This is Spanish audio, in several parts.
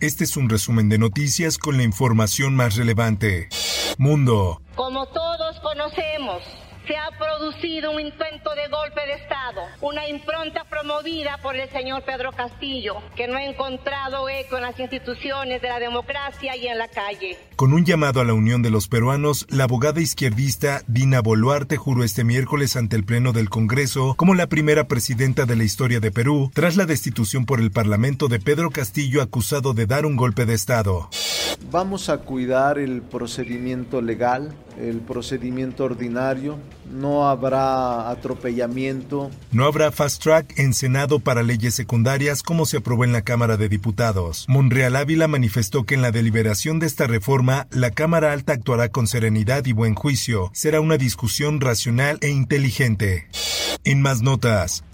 Este es un resumen de noticias con la información más relevante. Mundo. Como todos conocemos, se ha producido un intento de golpe de Estado, una impronta promovida por el señor Pedro Castillo, que no ha encontrado eco en las instituciones de la democracia y en la calle. Con un llamado a la unión de los peruanos, la abogada izquierdista Dina Boluarte juró este miércoles ante el Pleno del Congreso como la primera presidenta de la historia de Perú, tras la destitución por el Parlamento de Pedro Castillo acusado de dar un golpe de Estado. Vamos a cuidar el procedimiento legal, el procedimiento ordinario, no habrá atropellamiento. No habrá fast track en Senado para leyes secundarias como se aprobó en la Cámara de Diputados. Monreal Ávila manifestó que en la deliberación de esta reforma, la Cámara Alta actuará con serenidad y buen juicio. Será una discusión racional e inteligente. En más notas,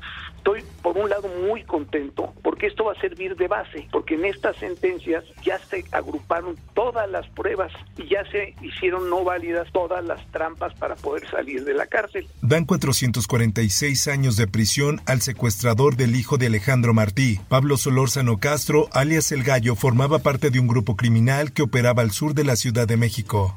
un lado muy contento porque esto va a servir de base, porque en estas sentencias ya se agruparon todas las pruebas y ya se hicieron no válidas todas las trampas para poder salir de la cárcel. Dan 446 años de prisión al secuestrador del hijo de Alejandro Martí. Pablo Solórzano Castro, alias El Gallo, formaba parte de un grupo criminal que operaba al sur de la Ciudad de México.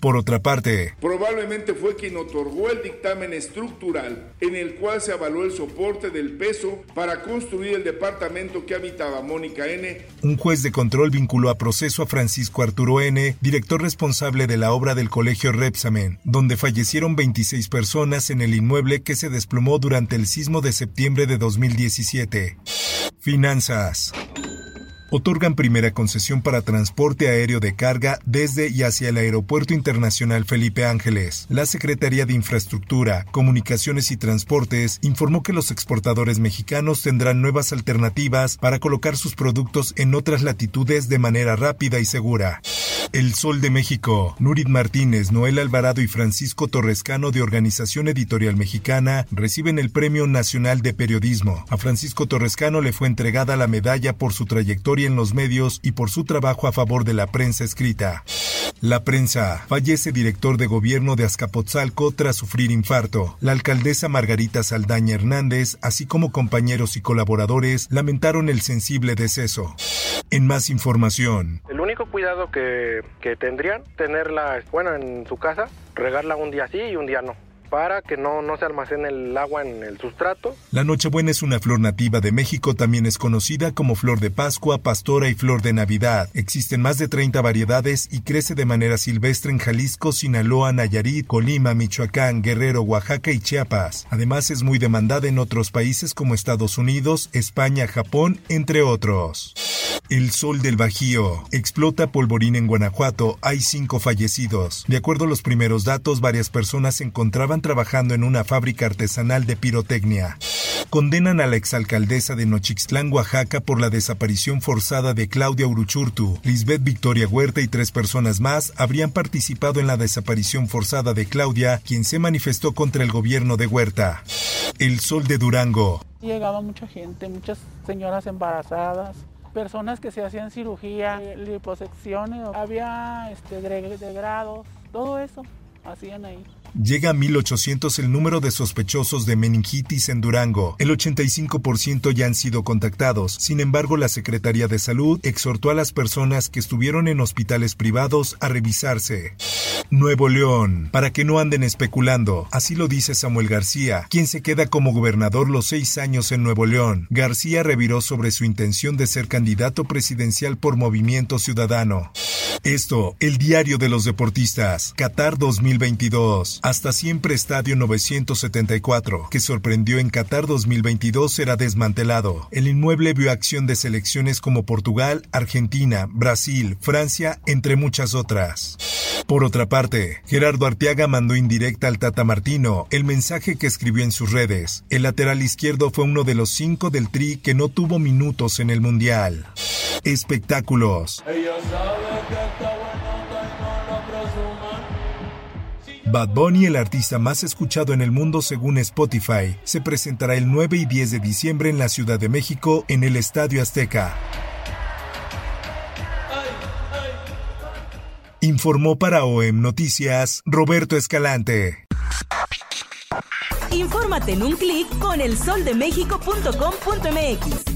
Por otra parte, probablemente fue quien otorgó el dictamen estructural en el cual se avaló el soporte del peso para construir el departamento que habitaba Mónica N. Un juez de control vinculó a proceso a Francisco Arturo N., director responsable de la obra del colegio Repsamen, donde fallecieron 26 personas en el inmueble que se desplomó durante el sismo de septiembre de 2017. Finanzas otorgan primera concesión para transporte aéreo de carga desde y hacia el Aeropuerto Internacional Felipe Ángeles. La Secretaría de Infraestructura, Comunicaciones y Transportes informó que los exportadores mexicanos tendrán nuevas alternativas para colocar sus productos en otras latitudes de manera rápida y segura. El Sol de México. Nurit Martínez, Noel Alvarado y Francisco Torrescano de Organización Editorial Mexicana reciben el Premio Nacional de Periodismo. A Francisco Torrescano le fue entregada la medalla por su trayectoria en los medios y por su trabajo a favor de la prensa escrita. La prensa. Fallece director de gobierno de Azcapotzalco tras sufrir infarto. La alcaldesa Margarita Saldaña Hernández, así como compañeros y colaboradores, lamentaron el sensible deceso. En más información. El único cuidado que, que tendrían, tenerla, bueno, en su casa, regarla un día sí y un día no para que no, no se almacene el agua en el sustrato. La Nochebuena es una flor nativa de México, también es conocida como flor de Pascua, pastora y flor de Navidad. Existen más de 30 variedades y crece de manera silvestre en Jalisco, Sinaloa, Nayarit, Colima, Michoacán, Guerrero, Oaxaca y Chiapas. Además es muy demandada en otros países como Estados Unidos, España, Japón, entre otros. El sol del Bajío. Explota polvorín en Guanajuato. Hay cinco fallecidos. De acuerdo a los primeros datos, varias personas se encontraban trabajando en una fábrica artesanal de pirotecnia. Condenan a la exalcaldesa de Nochixtlán, Oaxaca, por la desaparición forzada de Claudia Uruchurtu. Lisbeth Victoria Huerta y tres personas más habrían participado en la desaparición forzada de Claudia, quien se manifestó contra el gobierno de Huerta. El sol de Durango. Llegaba mucha gente, muchas señoras embarazadas personas que se hacían cirugía, liposecciones, había este, degrados, todo eso hacían ahí. Llega a 1800 el número de sospechosos de meningitis en Durango. El 85% ya han sido contactados. Sin embargo, la Secretaría de Salud exhortó a las personas que estuvieron en hospitales privados a revisarse. Nuevo León, para que no anden especulando. Así lo dice Samuel García, quien se queda como gobernador los seis años en Nuevo León. García reviró sobre su intención de ser candidato presidencial por Movimiento Ciudadano. Esto, el diario de los deportistas, Qatar 2022. años. Hasta siempre Estadio 974, que sorprendió en Qatar 2022, será desmantelado. El inmueble vio acción de selecciones como Portugal, Argentina, Brasil, Francia, entre muchas otras. Por otra parte, Gerardo Arteaga mandó indirecta al Tata Martino el mensaje que escribió en sus redes. El lateral izquierdo fue uno de los cinco del Tri que no tuvo minutos en el Mundial. Espectáculos. Bad Bunny, el artista más escuchado en el mundo según Spotify, se presentará el 9 y 10 de diciembre en la Ciudad de México en el Estadio Azteca. Informó para OEM Noticias Roberto Escalante. Infórmate en un clic con elsoldemexico.com.mx.